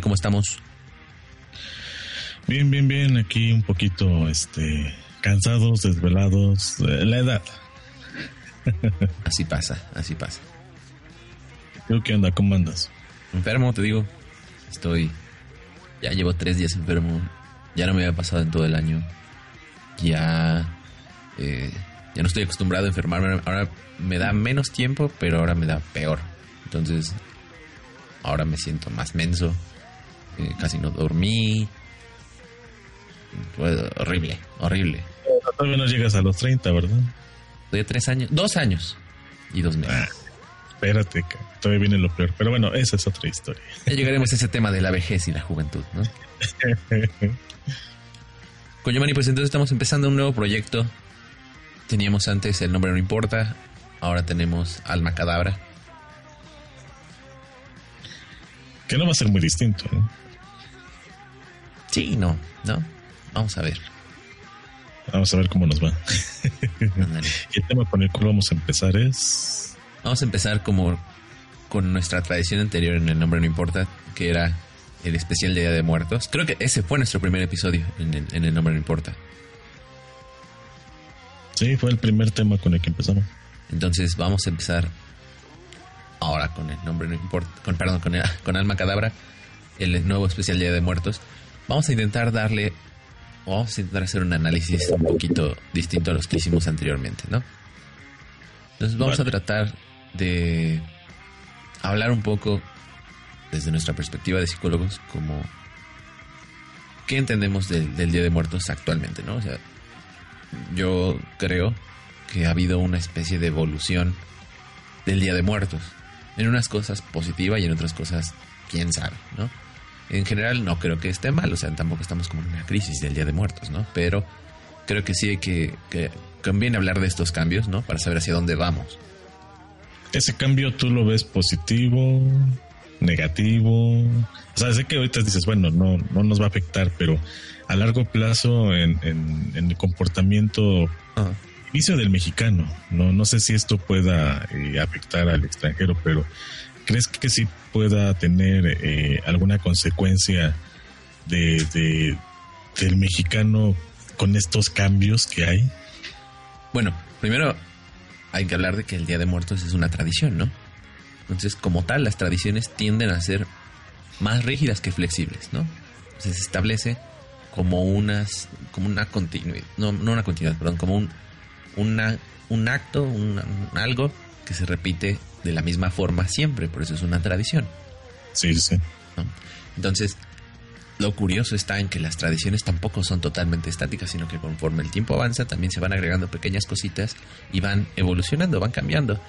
¿cómo estamos? Bien, bien, bien. Aquí un poquito, este, cansados, desvelados. eh, la edad. Así pasa, así pasa. ¿Tú qué onda? ¿Cómo andas? Enfermo, te digo. Estoy. Ya llevo tres días enfermo. Ya no me había pasado en todo el año. Ya. eh, ya no estoy acostumbrado a enfermarme. Ahora me da menos tiempo, pero ahora me da peor. Entonces. Ahora me siento más menso. Casi no dormí. Fue horrible, horrible. Todavía no llegas a los 30, ¿verdad? Estoy tres años. Dos años. Y dos meses. Ah, espérate, todavía viene lo peor. Pero bueno, esa es otra historia. Ya llegaremos a ese tema de la vejez y la juventud, ¿no? Coño, pues entonces estamos empezando un nuevo proyecto. Teníamos antes El Nombre No Importa, ahora tenemos Alma Cadabra. que no va a ser muy distinto. ¿eh? Sí, no, ¿no? Vamos a ver. Vamos a ver cómo nos va. Y el tema con el cual vamos a empezar es. Vamos a empezar como con nuestra tradición anterior en El Nombre No Importa, que era el especial de Día de Muertos. Creo que ese fue nuestro primer episodio en el, en el Nombre No Importa. Sí, fue el primer tema con el que empezamos. Entonces vamos a empezar ahora con el nombre no importa, con perdón, con, el- con Alma Cadabra, el nuevo especial Día de Muertos. Vamos a intentar darle o vamos a intentar hacer un análisis un poquito distinto a los que hicimos anteriormente, ¿no? Entonces vamos Vale. a tratar de hablar un poco desde nuestra perspectiva de psicólogos como qué entendemos del, del Día de Muertos actualmente, ¿no? O sea, yo creo que ha habido una especie de evolución del Día de Muertos. En unas cosas positiva y en otras cosas, quién sabe, ¿no? En general no creo que esté mal, o sea, tampoco estamos como en una crisis del Día de Muertos, ¿no? Pero creo que sí hay que, que conviene hablar de estos cambios, ¿no? Para saber hacia dónde vamos. Ese cambio tú lo ves positivo, negativo. O sea, sé que ahorita dices, bueno, no, no nos va a afectar, pero a largo plazo en, en- en el comportamiento Ajá. inicio del mexicano, no, no sé si esto pueda eh, afectar al extranjero, pero ¿crees que sí pueda tener eh, alguna consecuencia de, de- del mexicano con estos cambios que hay? Bueno, primero hay que hablar de que el Día de Muertos es una tradición, ¿no? Entonces, como tal, las tradiciones tienden a ser más rígidas que flexibles, ¿no? Entonces, se establece como unas, como una continuidad, no, no una continuidad, perdón, como un, una, un acto, un algo que se repite de la misma forma siempre, por eso es una tradición. Sí, sí. Entonces, lo curioso está en que las tradiciones tampoco son totalmente estáticas, sino que conforme el tiempo avanza también se van agregando pequeñas cositas y van evolucionando, van cambiando.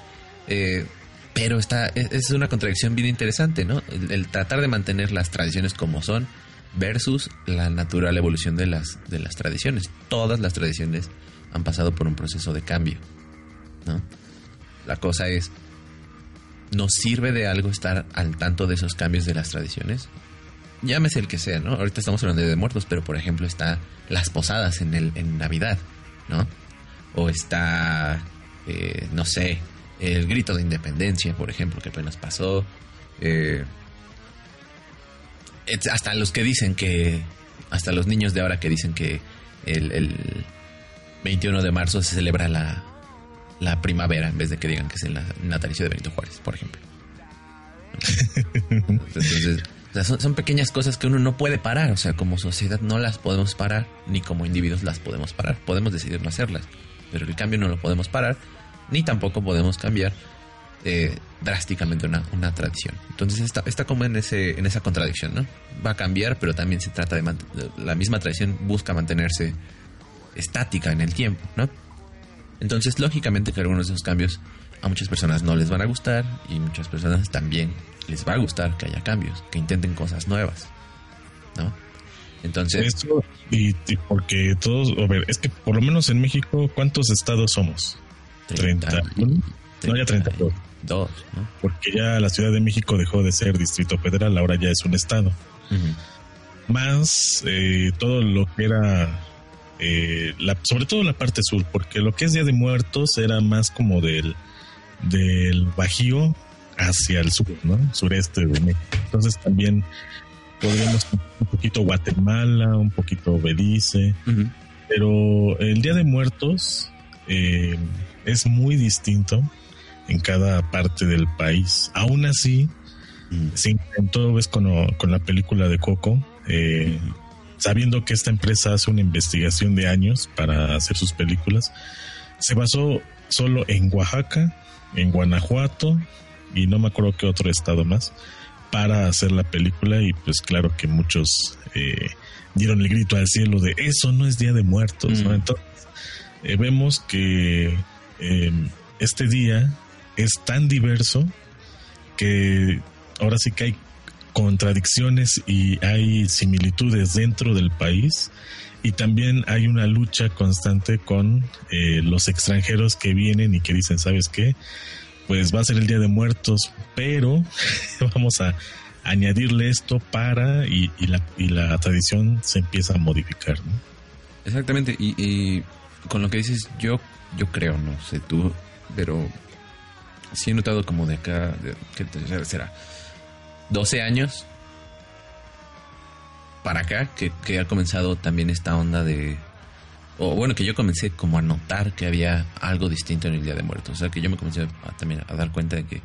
Eh, pero está, es, es una contradicción bien interesante, ¿no? El, el tratar de mantener las tradiciones como son versus la natural evolución de las, de las tradiciones. Todas las tradiciones han pasado por un proceso de cambio, ¿no? La cosa es, ¿nos sirve de algo estar al tanto de esos cambios de las tradiciones? Llámese el que sea, ¿no? Ahorita estamos hablando de, muertos, pero por ejemplo está las posadas en, el, en Navidad, ¿no? O está, eh, no sé, el grito de independencia, por ejemplo, que apenas pasó. Eh, hasta los que dicen que, hasta los niños de ahora que dicen que el, el 21 de marzo se celebra la, la primavera en vez de que digan que es el na- natalicio de Benito Juárez, por ejemplo. Entonces, O sea, son, son pequeñas cosas que uno no puede parar. O sea, como sociedad no las podemos parar, ni como individuos las podemos parar. Podemos decidir no hacerlas, pero el cambio no lo podemos parar, ni tampoco podemos cambiar eh, drásticamente una, una tradición. Entonces está, está como en, ese, en esa contradicción, ¿no? Va a cambiar, pero también se trata de... La misma tradición busca mantenerse estática en el tiempo, ¿no? Entonces, lógicamente que algunos de esos cambios a muchas personas no les van a gustar y muchas personas también les va a gustar que haya cambios, que intenten cosas nuevas, ¿no? Entonces, Eso, y, y porque todos, a ver, es que por lo menos en México, ¿cuántos estados somos? 31. No, ya 32. Dos, ¿no? Porque ya la Ciudad de México dejó de ser Distrito Federal, ahora ya es un estado. Más eh, todo lo que era, eh, la, sobre todo la parte sur, porque lo que es Día de Muertos era más como del, del Bajío hacia el sur, ¿no? Sureste de México. Entonces también podríamos un poquito Guatemala, un poquito Belice, pero el Día de Muertos eh, es muy distinto en cada parte del país. Aún así, Ujú. se intentó, ves, con, con la película de Coco, eh, sabiendo que esta empresa hace una investigación de años para hacer sus películas, se basó solo en Oaxaca, en Guanajuato y no me acuerdo qué otro estado más para hacer la película y pues claro que muchos eh, dieron el grito al cielo de eso no es Día de Muertos, ¿no? Mm. Entonces eh, vemos que eh, este día es tan diverso que ahora sí que hay contradicciones y hay similitudes dentro del país y también hay una lucha constante con eh, los extranjeros que vienen y que dicen, ¿sabes qué? Pues va a ser el Día de Muertos, pero vamos a añadirle esto para y, y la, y la tradición se empieza a modificar. Exactamente, y, y con lo que dices, yo, yo creo, no sé tú, pero sí he notado como de acá, de, ¿qué será? 12 años para acá, que, que ha comenzado también esta onda de... O bueno, que yo comencé como a notar que había algo distinto en el Día de Muertos. O sea, que yo me comencé a, también a dar cuenta de que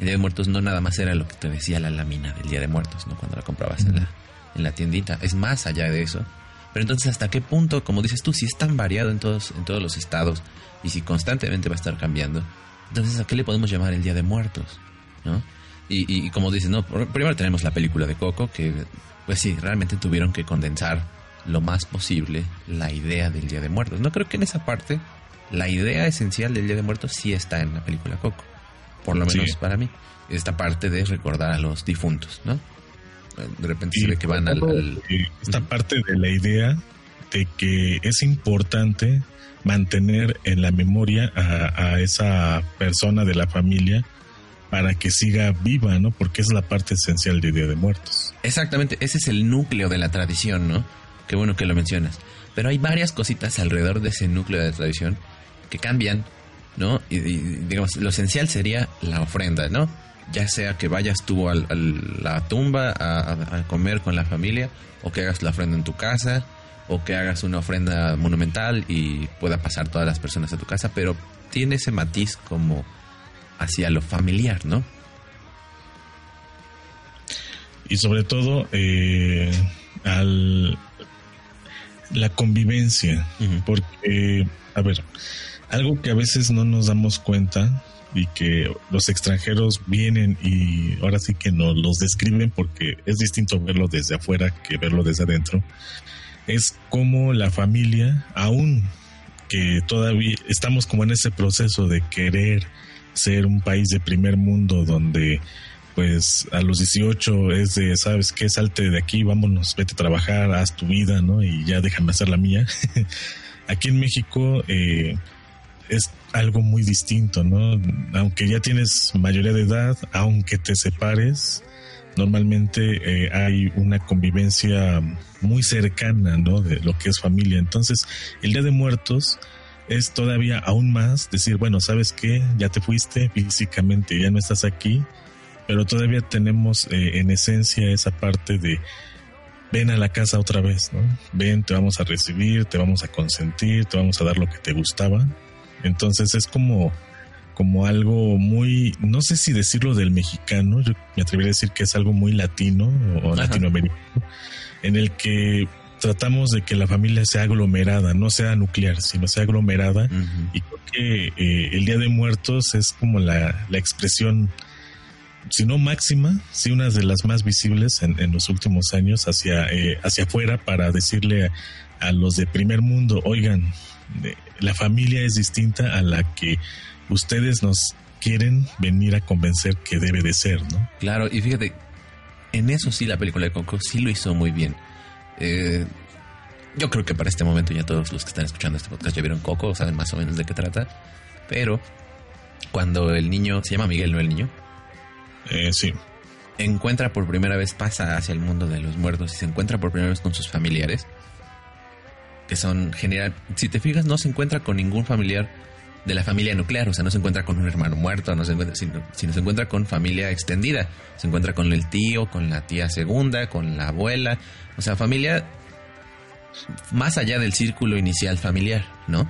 el Día de Muertos no nada más era lo que te decía la lámina del Día de Muertos, ¿no? Cuando la comprabas en la, en la tiendita. Es más allá de eso. Pero entonces, ¿hasta qué punto, como dices tú, si es tan variado en todos, en todos los estados y si constantemente va a estar cambiando, entonces ¿a qué le podemos llamar el Día de Muertos? ¿No? Y, y- y como dices, no, Pr- primero tenemos la película de Coco, que pues sí, realmente tuvieron que condensar lo más posible la idea del Día de Muertos. No creo que en esa parte la idea esencial del Día de Muertos sí está en la película Coco, por lo Sí. menos para mí. Esta parte de recordar a los difuntos, ¿no? De repente se ve que van al... al- eh, esta parte de la idea de que es importante mantener en la memoria a, a esa persona de la familia para que siga viva, ¿no? Porque es la parte esencial de Día de Muertos. Exactamente, ese es el núcleo de la tradición, ¿no? Qué bueno que lo mencionas. Pero hay varias cositas alrededor de ese núcleo de la tradición que cambian, ¿no? Y, digamos, lo esencial sería la ofrenda, ¿no? Ya sea que vayas tú a la tumba a- a comer con la familia, o que hagas la ofrenda en tu casa, o que hagas una ofrenda monumental y pueda pasar todas las personas a tu casa, pero tiene ese matiz como hacia lo familiar, ¿no? Y sobre todo, eh, al la convivencia. Porque, a ver, algo que a veces no nos damos cuenta y que los extranjeros vienen y ahora sí que nos los describen porque es distinto verlo desde afuera que verlo desde adentro, es como la familia, aún que todavía estamos como en ese proceso de querer ser un país de primer mundo donde pues a los 18 es de, ¿sabes qué? Salte de aquí, vámonos, vete a trabajar, haz tu vida, ¿no? Y ya déjame hacer la mía. Aquí en México eh, es algo muy distinto, ¿no? Aunque ya tienes mayoría de edad, aunque te separes, normalmente eh, hay una convivencia muy cercana, ¿no? De lo que es familia. Entonces, el Día de Muertos es todavía aún más decir, bueno, ¿sabes qué? Ya te fuiste físicamente, ya no estás aquí, pero todavía tenemos eh, en esencia esa parte de ven a la casa otra vez, ¿no? Ven, te vamos a recibir, te vamos a consentir, te vamos a dar lo que te gustaba. Entonces es como como algo muy, no sé si decirlo del mexicano, yo me atrevería a decir que es algo muy latino o Ajá. latinoamericano, en el que tratamos de que la familia sea aglomerada, no sea nuclear, sino sea aglomerada. Y creo que eh, el Día de Muertos es como la, la expresión, si no máxima, sí una de las más visibles en, en los últimos años hacia, eh, hacia afuera para decirle a, a los de primer mundo, oigan, eh, la familia es distinta a la que ustedes nos quieren venir a convencer que debe de ser, ¿no? Claro, y fíjate, en eso sí la película de Coco sí lo hizo muy bien. Eh, yo creo que para este momento ya todos los que están escuchando este podcast ya vieron Coco, saben más o menos de qué trata. Pero cuando el niño, se llama Miguel, ¿no el niño? Eh, sí, Encuentra por primera vez, pasa hacia el mundo de los muertos y se encuentra por primera vez con sus familiares. Que son general, si te fijas, no se encuentra con ningún familiar de la familia nuclear, o sea, no se encuentra con un hermano muerto, no se encuentra, sino, sino se encuentra con familia extendida, se encuentra con el tío, con la tía segunda, con la abuela, o sea, familia más allá del círculo inicial familiar, ¿no?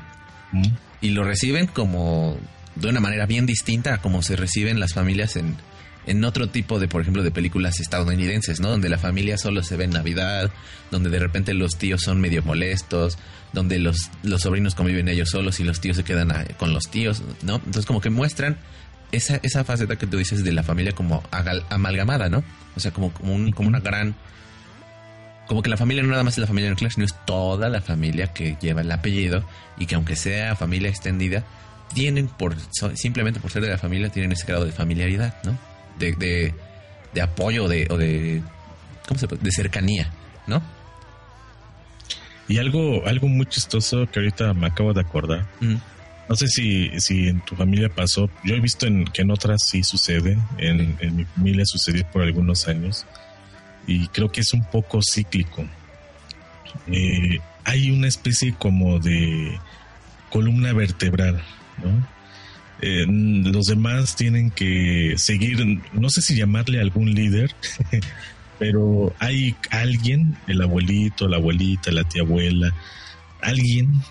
Mm, Y lo reciben como de una manera bien distinta a como se reciben las familias en, en otro tipo de, por ejemplo, de películas estadounidenses, ¿no? Donde la familia solo se ve en Navidad, donde de repente los tíos son medio molestos, donde los, los sobrinos conviven ellos solos y los tíos se quedan a- con los tíos, ¿no? Entonces como que muestran esa, esa faceta que tú dices de la familia como agal- amalgamada, ¿no? O sea, como, como, un- como una gran... Como que la familia no nada más es la familia nuclear, sino es toda la familia que lleva el apellido y que aunque sea familia extendida, tienen por simplemente por ser de la familia, tienen ese grado de familiaridad, ¿no? De, de, de apoyo de, o de... ¿Cómo se puede? De cercanía, ¿no? Y algo, algo muy chistoso que ahorita me acabo de acordar. No sé si, si en tu familia pasó. Yo he visto en, que en otras sí sucede. En, en mi familia sucedió por algunos años. Y creo que es un poco cíclico. Eh, hay una especie como de columna vertebral, ¿no? Eh, los demás tienen que seguir, no sé si llamarle algún líder, pero hay alguien, el abuelito, la abuelita, la tía abuela, alguien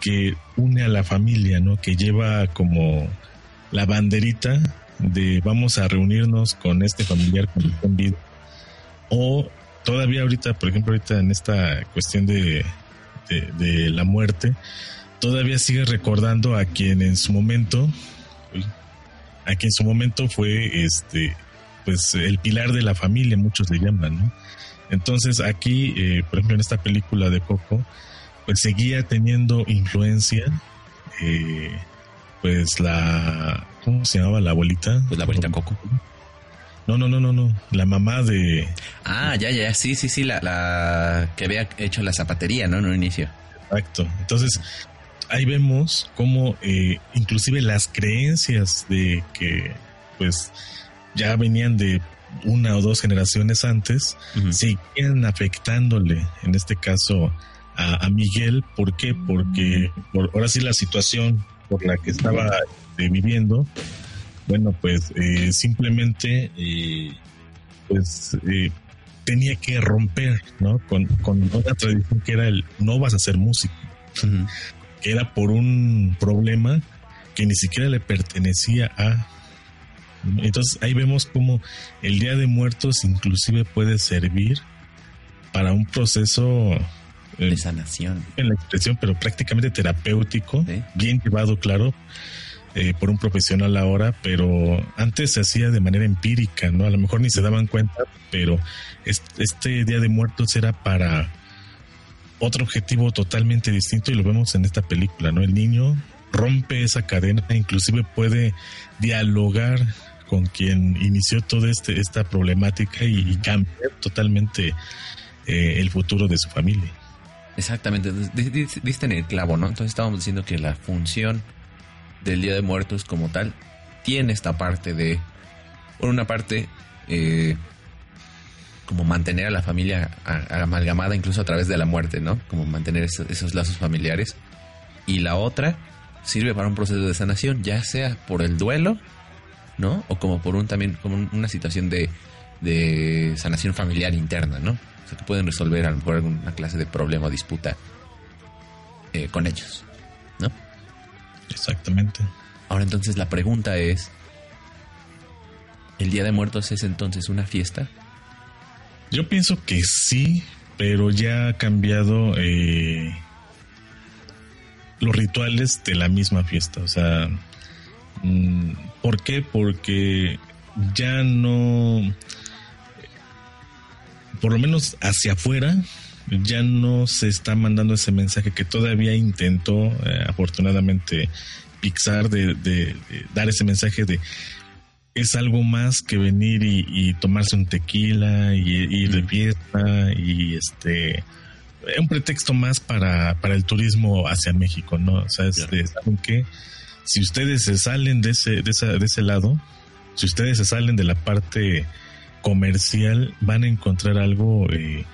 que une a la familia, ¿no? Que lleva como la banderita de vamos a reunirnos con este familiar con en vida. O todavía ahorita, por ejemplo, ahorita en esta cuestión de la muerte, todavía sigue recordando a quien en su momento, a quien en su momento fue este, pues el pilar de la familia, muchos le llaman, ¿no? Entonces aquí, eh, por ejemplo, en esta película de Coco, pues seguía teniendo influencia, eh, pues la, ¿cómo se llamaba la abuelita? Pues la abuelita Coco. No, no, no, no, no, la mamá de, Ah, ya, ya, sí, sí, sí, la, la que había hecho la zapatería, ¿no? En un inicio. Exacto. Entonces, ahí vemos cómo eh, inclusive las creencias de que pues ya venían de una o dos generaciones antes, Ujú. seguían afectándole, en este caso, a, a Miguel. ¿Por qué? Porque por, ahora sí la situación por la que estaba eh, viviendo, bueno, pues eh, simplemente eh, pues eh, tenía que romper, ¿no? Con, con una tradición que era el no vas a ser músico. Que era por un problema que ni siquiera le pertenecía a. Entonces ahí vemos cómo el Día de Muertos inclusive puede servir para un proceso eh, De sanación. en la expresión, pero prácticamente terapéutico, Sí. bien llevado, claro, eh, por un profesional ahora, pero antes se hacía de manera empírica, ¿no? A lo mejor ni se daban cuenta, pero es- este Día de Muertos era para otro objetivo totalmente distinto y lo vemos en esta película, ¿no? El niño rompe esa cadena, inclusive puede dialogar con quien inició toda este, esta problemática y, y cambiar totalmente eh, el futuro de su familia. Exactamente, di- di- diste en el clavo, ¿no? Entonces estábamos diciendo que la función del Día de Muertos como tal tiene esta parte de, por una parte, eh, como mantener a la familia a- amalgamada incluso a través de la muerte, ¿no? Como mantener esos, esos lazos familiares. Y la otra sirve para un proceso de sanación, ya sea por el duelo, ¿no? O como por un también, como un- una situación de, de sanación familiar interna, ¿no? O sea, que pueden resolver a lo mejor alguna clase de problema o disputa eh, con ellos, ¿no? Exactamente. Ahora entonces la pregunta es, ¿el Día de Muertos es entonces una fiesta? Yo pienso que sí, pero ya ha cambiado eh, los rituales de la misma fiesta. O sea, mm, ¿por qué? Porque ya no, por lo menos hacia afuera, ya no se está mandando ese mensaje que todavía intentó, eh, afortunadamente, Pixar de, dar ese mensaje de es algo más que venir y, y tomarse un tequila y ir de fiesta y este es un pretexto más para, para el turismo hacia México, ¿no? O sea, es de, ¿saben qué? Si ustedes se salen de ese, de, esa- de ese lado, si ustedes se salen de la parte comercial, van a encontrar algo eh,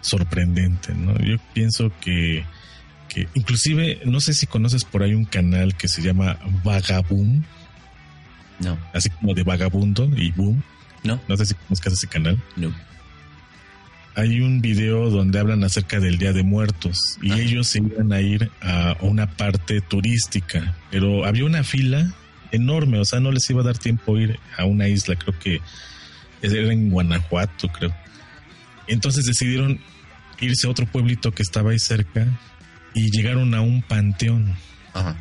sorprendente, ¿no? Yo pienso que, que inclusive, no sé si conoces por ahí un canal que se llama Vagaboom, No, así como de vagabundo y boom. no, No sé si conozcas ese canal. no. Hay un video donde hablan acerca del Día de Muertos y Ajá. ellos se iban a ir a una parte turística, pero había una fila enorme, o sea, no les iba a dar tiempo ir a una isla, creo que era en Guanajuato, creo. Entonces decidieron irse a otro pueblito que estaba ahí cerca y llegaron a un panteón. Ajá.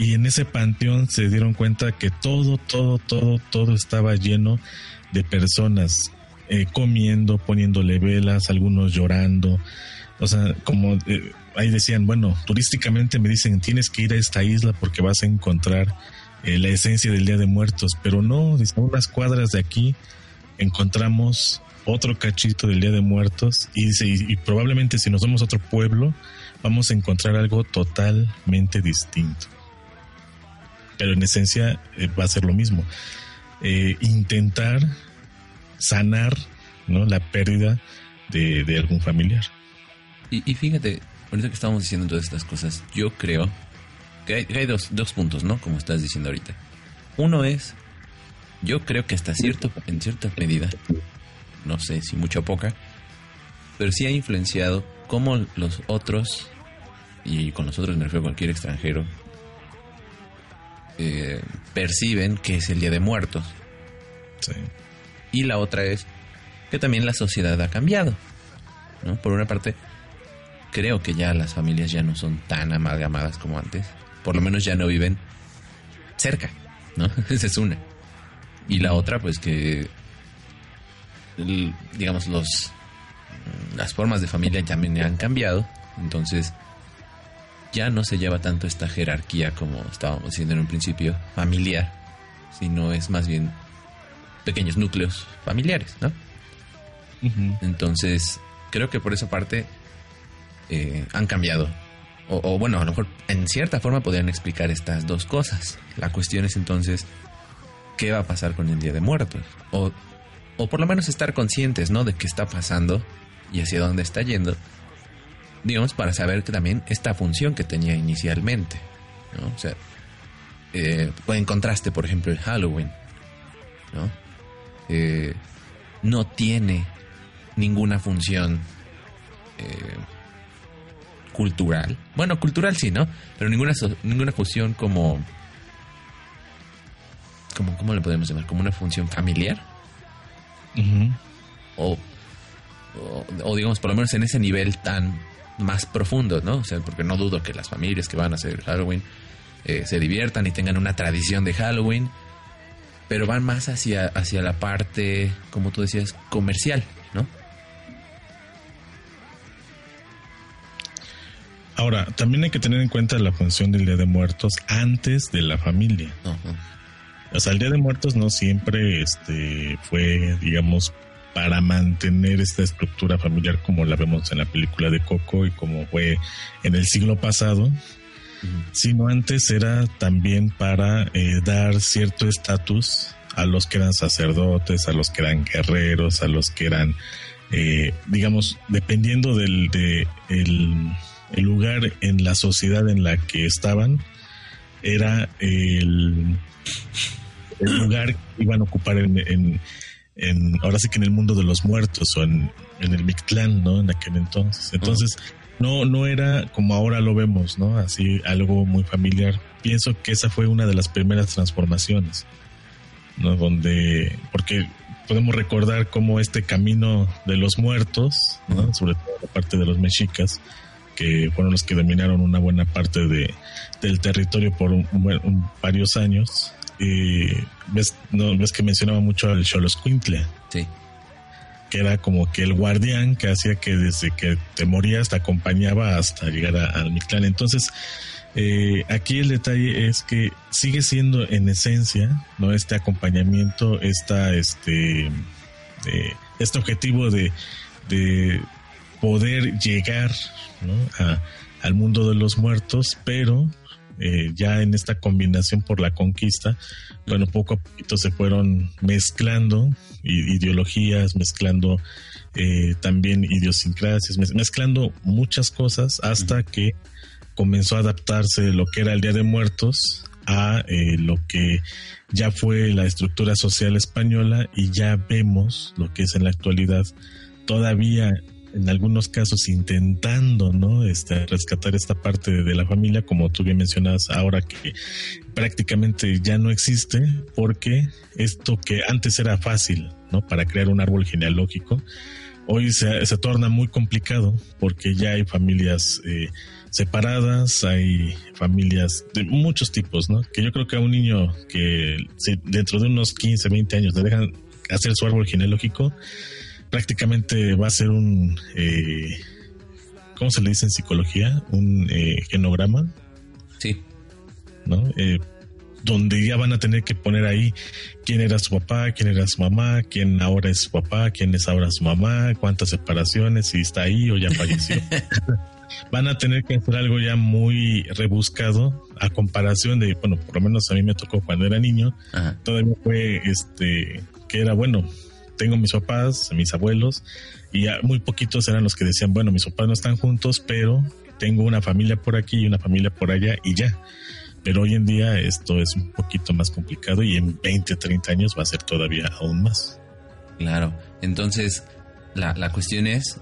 Y en ese panteón se dieron cuenta que todo, todo, todo, todo estaba lleno de personas eh, comiendo, poniéndole velas, algunos llorando. O sea, como eh, ahí decían, bueno, turísticamente me dicen, tienes que ir a esta isla porque vas a encontrar eh, la esencia del Día de Muertos. Pero no, dicen, unas cuadras de aquí encontramos otro cachito del Día de Muertos y dice, y probablemente si nos vamos a otro pueblo, vamos a encontrar algo totalmente distinto pero en esencia eh, va a ser lo mismo. Eh, intentar sanar ¿no? la pérdida de, de algún familiar. Y, y fíjate, ahorita que estamos diciendo todas estas cosas, yo creo que hay, dos, dos puntos, ¿no? Como estás diciendo ahorita. Uno es, yo creo que hasta cierto, en cierta medida, no sé si mucha o poca, pero sí ha influenciado cómo los otros, y con los otros me refiero a cualquier extranjero, eh, perciben que es el Día de Muertos. Sí. Y la otra es que también la sociedad ha cambiado. ¿no? Por una parte, creo que ya las familias ya no son tan amalgamadas como antes. Por lo menos ya no viven cerca, ¿no? Esa es una. Y la otra, pues que, digamos, los las formas de familia también han cambiado. Entonces, ya no se lleva tanto esta jerarquía como estábamos diciendo en un principio, familiar, sino es más bien pequeños núcleos familiares, ¿no? Entonces, creo que por esa parte eh, han cambiado. O, o, bueno, a lo mejor en cierta forma podrían explicar estas dos cosas. La cuestión es entonces, ¿qué va a pasar con el Día de Muertos? O, o por lo menos estar conscientes, ¿no? De qué está pasando y hacia dónde está yendo. Digamos, para saber que también esta función que tenía inicialmente, ¿no? O sea, eh, en contraste, por ejemplo, el Halloween, ¿no? Eh, no tiene ninguna función eh, cultural. Bueno, cultural sí, ¿no? Pero ninguna, ninguna función como, como... ¿Cómo le podemos llamar? Como una función familiar. O, o digamos, por lo menos en ese nivel tan más profundo, ¿no? O sea, porque no dudo que las familias que van a hacer Halloween eh, se diviertan y tengan una tradición de Halloween, pero van más hacia, hacia la parte, como tú decías, comercial, ¿no? Ahora, también hay que tener en cuenta la función del Día de Muertos antes de la familia. O sea, el Día de Muertos no siempre este, fue, digamos, para mantener esta estructura familiar como la vemos en la película de Coco y como fue en el siglo pasado, sino antes era también para eh, dar cierto estatus a los que eran sacerdotes, a los que eran guerreros, a los que eran, eh, digamos, dependiendo del de el, el lugar en la sociedad en la que estaban, era el, el lugar que iban a ocupar en, en, en- ahora sí que en el mundo de los muertos o en, en el Mictlán, ¿no? En aquel entonces. Entonces, no, no era como ahora lo vemos, ¿no? Así algo muy familiar. Pienso que esa fue una de las primeras transformaciones, ¿no? Donde, porque podemos recordar cómo este camino de los muertos, ¿no? Sobre todo la parte de los mexicas, que fueron los que dominaron una buena parte de, del territorio por un- un- un- varios años. Y ves, no, ves que mencionaba mucho al Xoloscuintle, Sí. que era como que el guardián que hacía que desde que te morías te acompañaba hasta llegar a- al Mictlán. Entonces, eh, aquí el detalle es que sigue siendo en esencia, ¿no? Este acompañamiento, esta, este, eh, este objetivo de, de poder llegar ¿no? a- al mundo de los muertos, pero eh, ya en esta combinación por la conquista, bueno, poco a poquito se fueron mezclando ideologías, mezclando eh, también idiosincrasias, mez- mezclando muchas cosas hasta que comenzó a adaptarse lo que era el Día de Muertos a eh, lo que ya fue la estructura social española y ya vemos lo que es en la actualidad todavía en algunos casos intentando no este rescatar esta parte de la familia como tú bien mencionas ahora que prácticamente ya no existe porque esto que antes era fácil no para crear un árbol genealógico hoy se, se torna muy complicado porque ya hay familias eh, separadas, hay familias de muchos tipos, ¿no? Que yo creo que a un niño que dentro de unos 15, 20 años le dejan hacer su árbol genealógico, prácticamente va a ser un, eh, ¿cómo se le dice en psicología? Un eh, genograma, Sí. ¿no? Eh, donde ya van a tener que poner ahí quién era su papá, quién era su mamá, quién ahora es su papá, quién es ahora su mamá, cuántas separaciones, si está ahí o ya falleció. van a tener que hacer algo ya muy rebuscado a comparación de, bueno, por lo menos a mí me tocó cuando era niño, Ajá. todavía fue este que era bueno tengo mis papás mis abuelos y muy poquitos eran los que decían bueno mis papás no están juntos pero tengo una familia por aquí y una familia por allá y ya pero hoy en día esto es un poquito más complicado y en 20 30 años va a ser todavía aún más Claro. Entonces, la, la cuestión es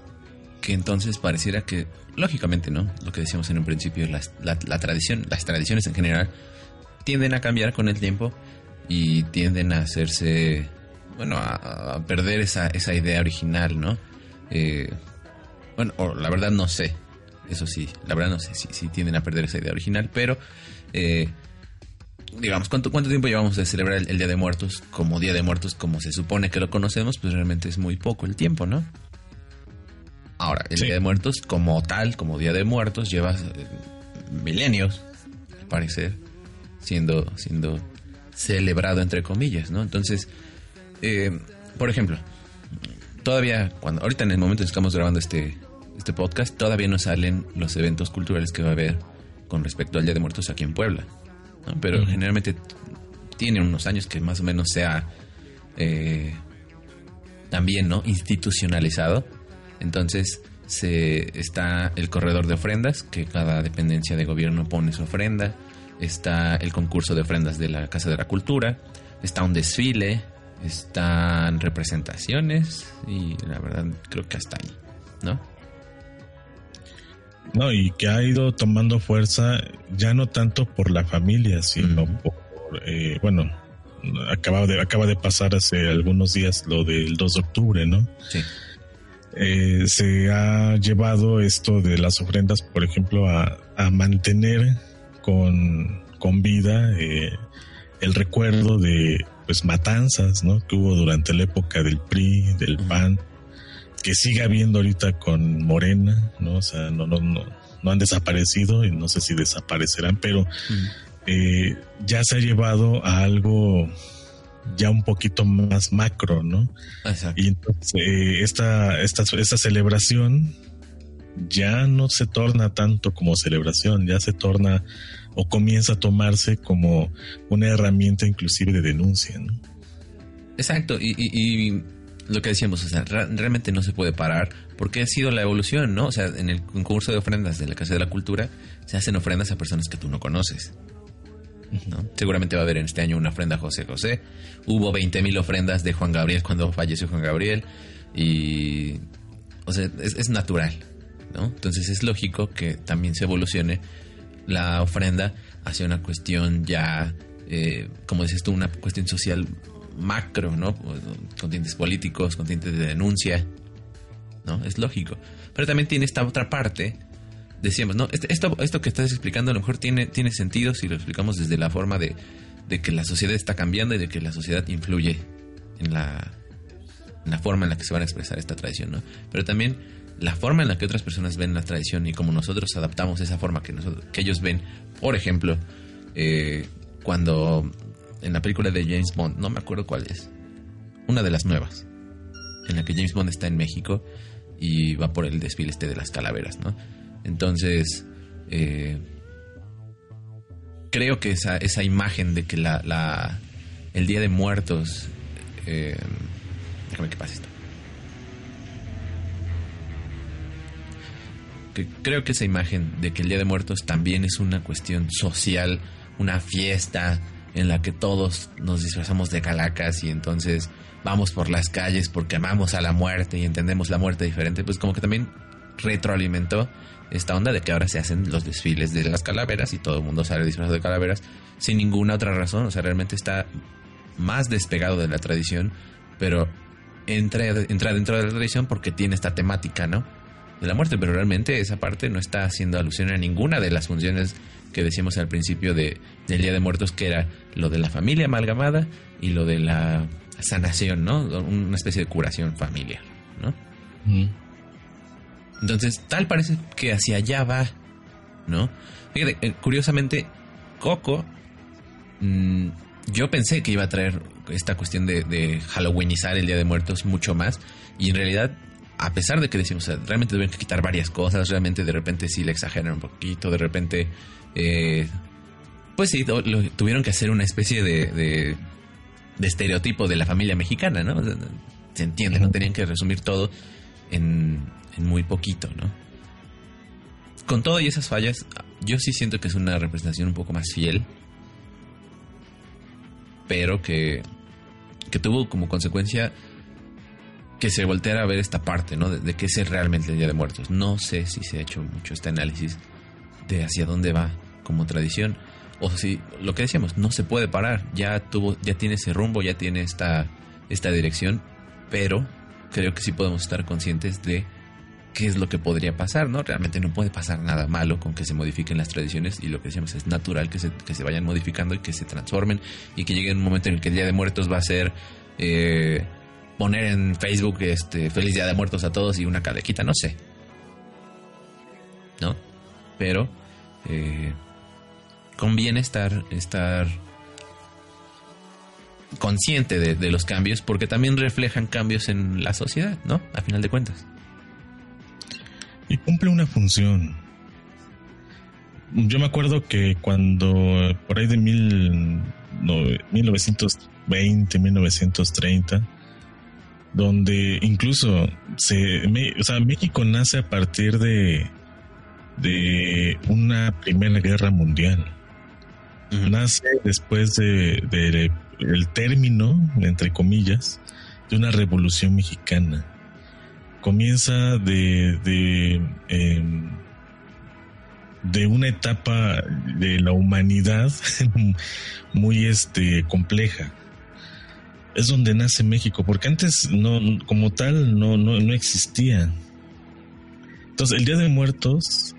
que entonces pareciera que, lógicamente, ¿no? Lo que decíamos en un principio, la, la tradición, las tradiciones en general tienden a cambiar con el tiempo y tienden a hacerse, bueno, a, a perder esa, esa idea original, ¿no? Eh, bueno, o la verdad no sé, eso sí, la verdad no sé si, si tienden a perder esa idea original, pero eh, digamos, ¿cuánto, ¿cuánto tiempo llevamos de celebrar el, el Día de Muertos como Día de Muertos como se supone que lo conocemos? Pues realmente es muy poco el tiempo, ¿no? Ahora, el Sí. Día de Muertos como tal, como Día de Muertos, lleva eh, milenios, al parecer, siendo, siendo celebrado entre comillas, ¿no? Entonces, eh, por ejemplo, todavía, cuando ahorita en el momento en que estamos grabando este, este podcast, todavía no salen los eventos culturales que va a haber con respecto al Día de Muertos aquí en Puebla. ¿no? Pero generalmente tiene unos años que más o menos sea eh, también no institucionalizado. Entonces se está el corredor de ofrendas, que cada dependencia de gobierno pone su ofrenda. Está el concurso de ofrendas de la Casa de la Cultura. Está un desfile. Están representaciones. Y la verdad creo que hasta ahí, ¿no? no y que ha ido tomando fuerza ya no tanto por la familia sino por eh, bueno acaba de acaba de pasar hace algunos días lo del 2 de octubre no Sí. eh, se ha llevado esto de las ofrendas, por ejemplo, a, a mantener con, con vida eh, el recuerdo de pues matanzas ¿no? que hubo durante la época del PRI, del. PAN, que sigue habiendo ahorita con Morena, ¿no? O sea, no, no, no, no han desaparecido y no sé si desaparecerán, pero eh, ya se ha llevado a algo ya un poquito más macro, ¿no? Exacto. Y entonces eh, esta, esta, esta celebración ya no se torna tanto como celebración, ya se torna o comienza a tomarse como una herramienta inclusive de denuncia. ¿no? Exacto, y, y- y lo que decíamos, o sea, realmente no se puede parar porque ha sido la evolución, ¿no? O sea, en el concurso de ofrendas de la Casa de la Cultura se hacen ofrendas a personas que tú no conoces. ¿no? Seguramente va a haber en este año una ofrenda a José José. Hubo 20.000 ofrendas de Juan Gabriel cuando falleció Juan Gabriel. Y. O sea, es, es natural. ¿no? Entonces es lógico que también se evolucione la ofrenda hacia una cuestión ya, eh, como dices tú, una cuestión social macro, ¿no? Con tintes políticos, con tintes de denuncia, ¿no? Es lógico. Pero también tiene esta otra parte, decíamos, ¿no? Este- Esto, esto que estás explicando a lo mejor tiene, tiene sentido si lo explicamos desde la forma de, de que la sociedad está cambiando y de que la sociedad influye en la, en la forma en la que se van a expresar esta tradición, ¿no? Pero también la forma en la que otras personas ven la tradición y cómo nosotros adaptamos esa forma que, nosotros, que ellos ven. Por ejemplo, eh, cuando en la película de James Bond, no me acuerdo cuál es, una de las nuevas, en la que James Bond está en México y va por el desfile este de las calaveras, ¿no? Entonces, eh, creo que esa, esa imagen de que la, la- el Día de Muertos, eh, déjame que pase esto. Creo que esa imagen de que el Día de Muertos también es una cuestión social, una fiesta en la que todos nos disfrazamos de calacas y entonces vamos por las calles porque amamos a la muerte y entendemos la muerte diferente, pues como que también retroalimentó esta onda de que ahora se hacen los desfiles de las calaveras y todo el mundo sale disfrazado de calaveras sin ninguna otra razón, o sea, realmente está más despegado de la tradición, pero entra, entra dentro de la tradición porque tiene esta temática, ¿no? De la muerte, pero realmente esa parte no está haciendo alusión a ninguna de las funciones que decíamos al principio de, del Día de Muertos, que era lo de la familia amalgamada y lo de la sanación, ¿no? Una especie de curación familiar, ¿no? Mm. Entonces, tal parece que hacia allá va, ¿no? Fíjate, eh, curiosamente, Coco, mm, yo pensé que iba a traer esta cuestión de, de Halloweenizar el Día de Muertos mucho más, y en realidad, a pesar de que decimos, o sea, realmente deben quitar varias cosas, realmente de repente sí le exageran un poquito, de repente, eh, pues sí, lo- lo- tuvieron que hacer una especie de, de, de estereotipo de la familia mexicana, ¿no? Se entiende, no tenían que resumir todo en, en muy poquito, ¿no? Con todo y esas fallas, yo sí siento que es una representación un poco más fiel, pero que, que tuvo como consecuencia que se volteara a ver esta parte, ¿no? De, qué es realmente el Día de Muertos. No sé si se ha hecho mucho este análisis de hacia dónde va como tradición. O si, lo que decíamos, no se puede parar. Ya tuvo, ya tiene ese rumbo, ya tiene esta, esta dirección, pero creo que sí podemos estar conscientes de qué es lo que podría pasar, ¿no? Realmente no puede pasar nada malo con que se modifiquen las tradiciones y lo que decíamos es natural que se, que se vayan modificando y que se transformen y que llegue un momento en el que el Día de Muertos va a ser eh, poner en Facebook este Feliz Día de Muertos a todos y una calequita, no sé. ¿No? Pero eh, conviene estar, estar consciente de, de los cambios porque también reflejan cambios en la sociedad, ¿no? A final de cuentas. Y cumple una función. Yo me acuerdo que cuando por ahí de mil, no, 1920, 1930, donde incluso se, me- o sea, México nace a partir de, de una primera guerra mundial. Nace después de, de el término, entre comillas, de una revolución mexicana. Comienza de de, em, de una etapa de la humanidad muy este compleja es donde nace México porque antes no como tal no no, no existía. Entonces el Día de Muertos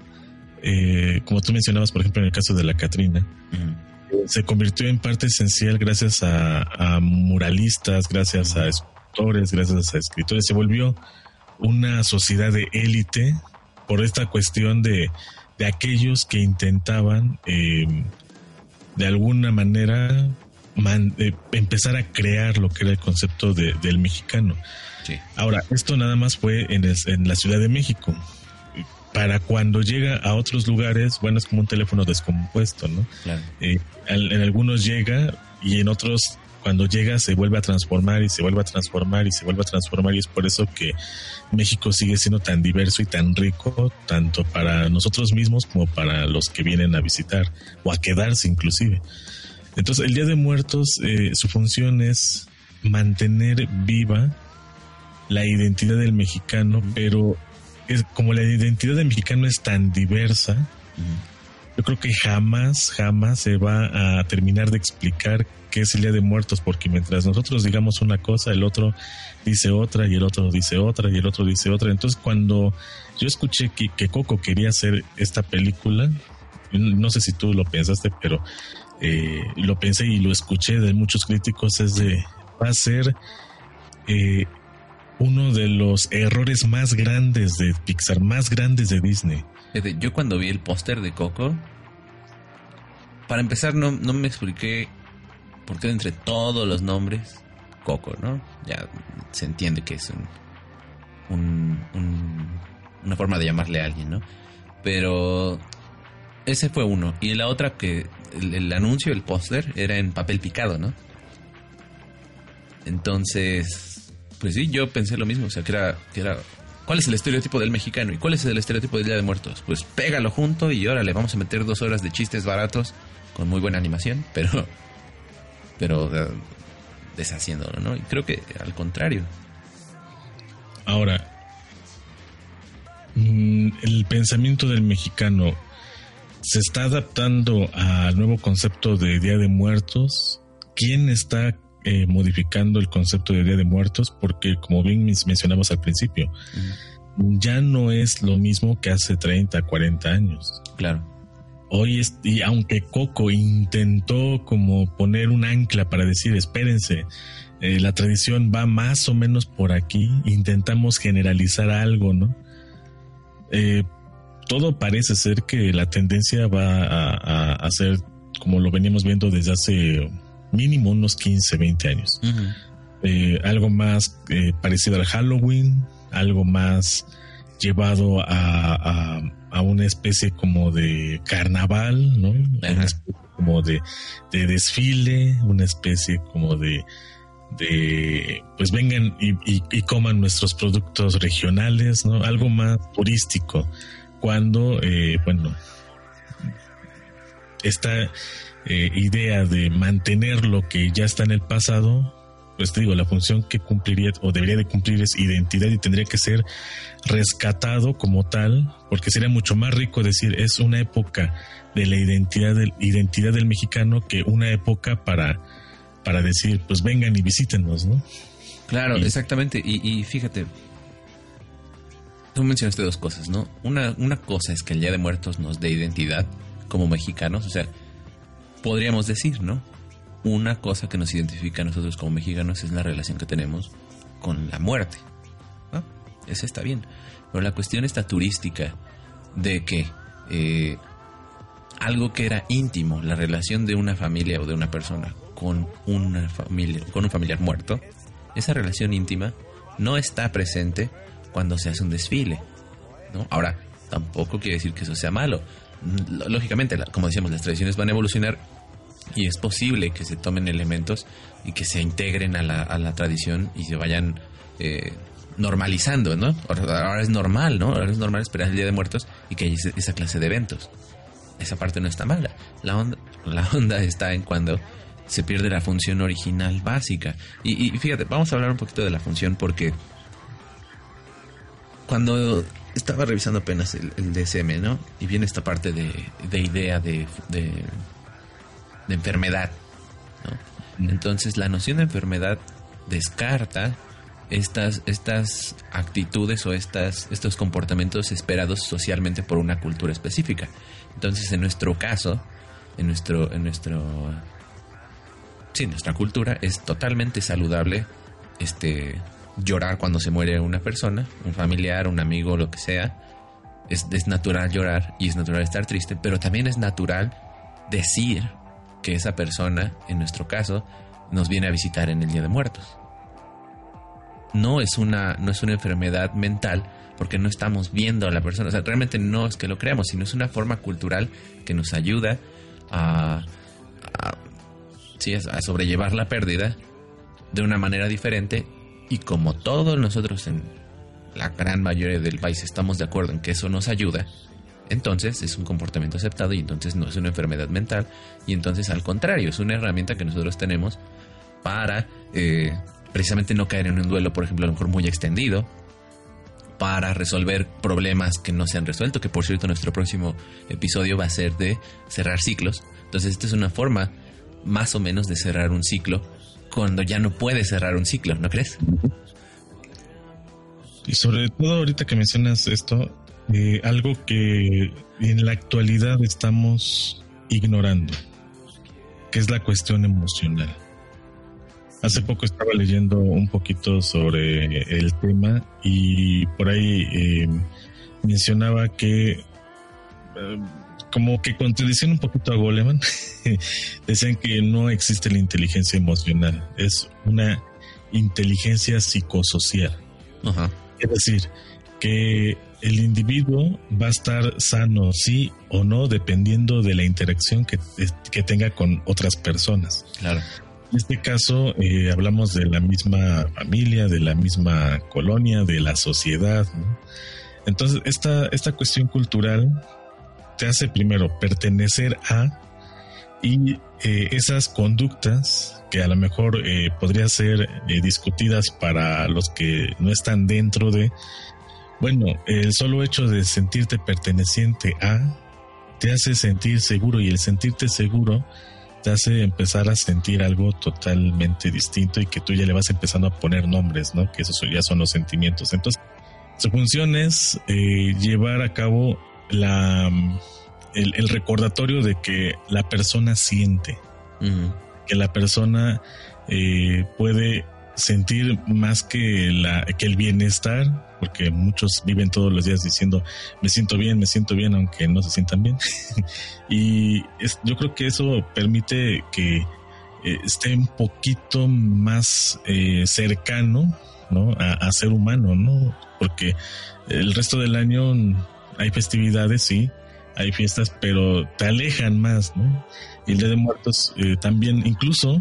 eh, como tú mencionabas por ejemplo en el caso de la Catrina se convirtió en parte esencial gracias a, a muralistas, gracias a escultores, gracias a escritores. Se volvió una sociedad de élite por esta cuestión de, de aquellos que intentaban eh, de alguna manera man- eh, empezar a crear lo que era el concepto de- del mexicano. Sí. Ahora, esto nada más fue en, el- en la Ciudad de México. Para cuando llega a otros lugares, bueno, es como un teléfono descompuesto, ¿no? Claro. Eh, en algunos llega y en otros cuando llega se vuelve a transformar y se vuelve a transformar y se vuelve a transformar y es por eso que México sigue siendo tan diverso y tan rico tanto para nosotros mismos como para los que vienen a visitar o a quedarse inclusive. Entonces el Día de Muertos eh, su función es mantener viva la identidad del mexicano, pero es, como la identidad del mexicano es tan diversa, yo creo que jamás, jamás se va a terminar de explicar qué es el Día de Muertos, porque mientras nosotros digamos una cosa, el otro dice otra, y el otro dice otra, y el otro dice otra. Entonces, cuando yo escuché que, que Coco quería hacer esta película, no sé si tú lo pensaste, pero eh, lo pensé y lo escuché de muchos críticos, es de, va a ser eh, uno de los errores más grandes de Pixar, más grandes de Disney. Yo cuando vi el póster de Coco, para empezar no, no me expliqué por qué entre todos los nombres Coco, ¿no? Ya se entiende que es un- un- una forma de llamarle a alguien, ¿no? Pero ese fue uno. Y la otra que el, anuncio, el póster, era en papel picado, ¿no? Entonces, pues sí, yo pensé lo mismo, o sea, que era, que era ¿Cuál es el estereotipo del mexicano? ¿Y cuál es el estereotipo del Día de Muertos? Pues pégalo junto y órale, vamos a meter dos horas de chistes baratos con muy buena animación, pero. Pero. deshaciéndolo, ¿no? Y creo que al contrario. Ahora, mm, el pensamiento del mexicano se está adaptando al nuevo concepto de Día de Muertos. ¿Quién está eh, modificando el concepto de Día de Muertos? Porque, como bien men- mencionamos al principio, ya no es lo mismo que hace 30, 40 años. Claro. Hoy es, y aunque Coco intentó como poner un ancla para decir, espérense, eh, la tradición va más o menos por aquí, intentamos generalizar algo, ¿no? Eh, todo parece ser que la tendencia va a, a, a ser como lo veníamos viendo desde hace mínimo unos 15, 20 años. Eh, algo más eh, parecido al Halloween, algo más llevado a, a, a una especie como de carnaval, ¿no? Una especie como de, de desfile, una especie como de, de pues vengan y, y- y coman nuestros productos regionales, ¿no? Algo más turístico, cuando, eh, bueno, esta eh, idea de mantener lo que ya está en el pasado, pues te digo, la función que cumpliría o debería de cumplir es identidad y tendría que ser rescatado como tal, porque sería mucho más rico decir es una época de la identidad del, identidad del mexicano que una época para, para decir, pues vengan y visítenos, ¿no? Claro, Y- exactamente. Y, y fíjate, tú mencionaste dos cosas, ¿no? Una, una cosa es que el Día de Muertos nos dé identidad como mexicanos, o sea, podríamos decir, ¿no? Una cosa que nos identifica a nosotros como mexicanos es la relación que tenemos con la muerte. ¿no? Eso está bien. Pero la cuestión está turística de que eh, algo que era íntimo, la relación de una familia o de una persona con una familia, con un familiar muerto, esa relación íntima no está presente cuando se hace un desfile. ¿no? Ahora, tampoco quiere decir que eso sea malo. Lógicamente, como decíamos, las tradiciones van a evolucionar y es posible que se tomen elementos y que se integren a la, tradición y se vayan eh, normalizando, ¿no? Ahora, es normal, ¿no? Ahora es normal esperar el Día de Muertos y que haya esa clase de eventos. Esa parte no está mala. La onda, la onda está en cuando se pierde la función original básica. Y fíjate, vamos a hablar un poquito de la función porque cuando estaba revisando apenas el, el DSM, ¿no? Y viene esta parte de, de idea de, de, de enfermedad, ¿no? Entonces la noción de enfermedad descarta estas, estas actitudes o estas, estos comportamientos esperados socialmente por una cultura específica. Entonces, en nuestro caso, en nuestro, en nuestro, sí, en nuestra cultura es totalmente saludable, este, llorar cuando se muere una persona, un familiar, un amigo, lo que sea. Es, natural llorar y es natural estar triste, pero también es natural decir que esa persona, en nuestro caso, nos viene a visitar en el Día de Muertos. No es una, no es una enfermedad mental porque no estamos viendo a la persona. O sea, realmente no es que lo creamos, sino es una forma cultural que nos ayuda a, sí, a sobrellevar la pérdida de una manera diferente. Y como todos nosotros en la gran mayoría del país estamos de acuerdo en que eso nos ayuda, entonces es un comportamiento aceptado y entonces no es una enfermedad mental y entonces al contrario es una herramienta que nosotros tenemos para eh, precisamente no caer en un duelo por ejemplo a lo mejor muy extendido para resolver problemas que no se han resuelto, que por cierto nuestro próximo episodio va a ser de cerrar ciclos. Entonces esta es una forma más o menos de cerrar un ciclo cuando ya no puedes cerrar un ciclo, ¿no crees? Y sobre todo ahorita que mencionas esto, eh, algo que en la actualidad estamos ignorando, que es la cuestión emocional. Hace poco estaba leyendo un poquito sobre el tema y por ahí eh, mencionaba que eh, como que contradicen un poquito a Goleman, decían que no existe la inteligencia emocional, es una inteligencia psicosocial. Ajá. Es decir, que el individuo va a estar sano, sí o no, dependiendo de la interacción que, que tenga con otras personas. Claro. En este caso, eh, hablamos de la misma familia, de la misma colonia, de la sociedad. ¿no? Entonces, esta, esta cuestión cultural te hace primero pertenecer a y eh, esas conductas que a lo mejor eh, podrían ser eh, discutidas para los que no están dentro de, bueno, el solo hecho de sentirte perteneciente a te hace sentir seguro y el sentirte seguro te hace empezar a sentir algo totalmente distinto y que tú ya le vas empezando a poner nombres, ¿no? Que esos ya son los sentimientos. Entonces, su función es eh, llevar a cabo la, el, el, recordatorio de que la persona siente, Uh -huh. que la persona eh, puede sentir más que, la, que el bienestar, porque muchos viven todos los días diciendo me siento bien, me siento bien, aunque no se sientan bien. y es, yo creo que eso permite que eh, esté un poquito más eh, cercano ¿no? A, a, ser humano, ¿no? Porque el resto del año hay festividades, sí, hay fiestas, pero te alejan más, ¿no? Y el Día de Muertos eh, también, incluso,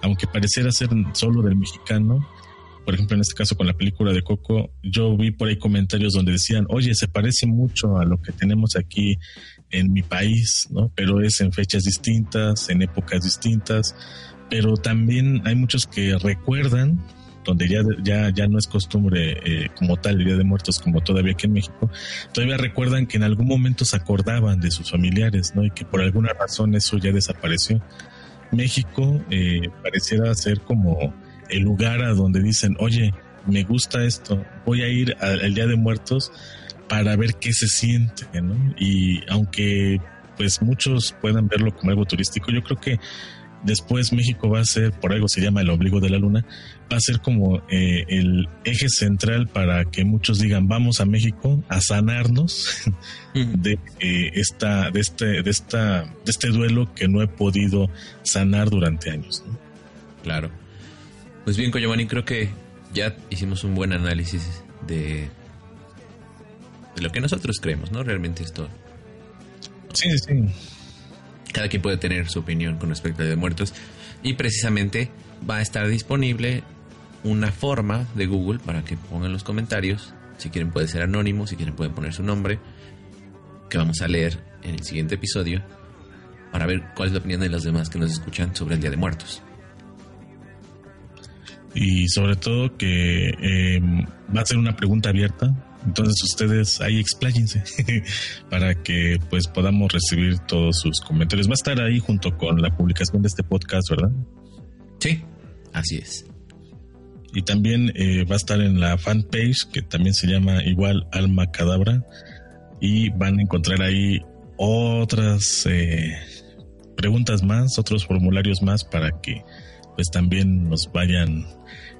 aunque pareciera ser solo del mexicano, por ejemplo, en este caso con la película de Coco, yo vi por ahí comentarios donde decían, oye, se parece mucho a lo que tenemos aquí en mi país, ¿no? Pero es en fechas distintas, en épocas distintas, pero también hay muchos que recuerdan donde ya, ya, ya no es costumbre eh, como tal el Día de Muertos como todavía aquí en México, todavía recuerdan que en algún momento se acordaban de sus familiares, ¿no? Y que por alguna razón eso ya desapareció. México eh, pareciera ser como el lugar a donde dicen, oye, me gusta esto, voy a ir al Día de Muertos para ver qué se siente, ¿no? Y aunque pues muchos puedan verlo como algo turístico, yo creo que después México va a ser, por algo se llama el obligo de la luna, va a ser como eh, el eje central para que muchos digan vamos a México a sanarnos de eh, esta, de este, de esta, de este duelo que no he podido sanar durante años. ¿no? Claro. Pues bien, Coyomani, creo que ya hicimos un buen análisis de, de lo que nosotros creemos, ¿no? Realmente esto. Sí, sí. Cada quien puede tener su opinión con respecto a de muertos. Y precisamente va a estar disponible una forma de Google para que pongan los comentarios. Si quieren puede ser anónimo, si quieren pueden poner su nombre, que vamos a leer en el siguiente episodio, para ver cuál es la opinión de los demás que nos escuchan sobre el Día de Muertos. Y sobre todo que eh, va a ser una pregunta abierta, entonces ustedes ahí expláyense para que pues podamos recibir todos sus comentarios. Va a estar ahí junto con la publicación de este podcast, ¿verdad? Sí, así es. Y también eh, va a estar en la fanpage que también se llama igual Alma Cadabra y van a encontrar ahí otras eh, preguntas más, otros formularios más para que pues también nos vayan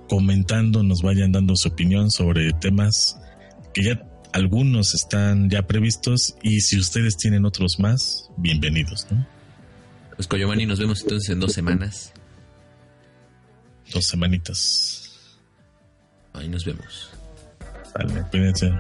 comentando, nos vayan dando su opinión sobre temas que ya algunos están ya previstos y si ustedes tienen otros más, bienvenidos, ¿no? Pues Coyomani, nos vemos entonces en dos semanas. Dos semanitas. Ahí nos vemos. Vale, cuídense.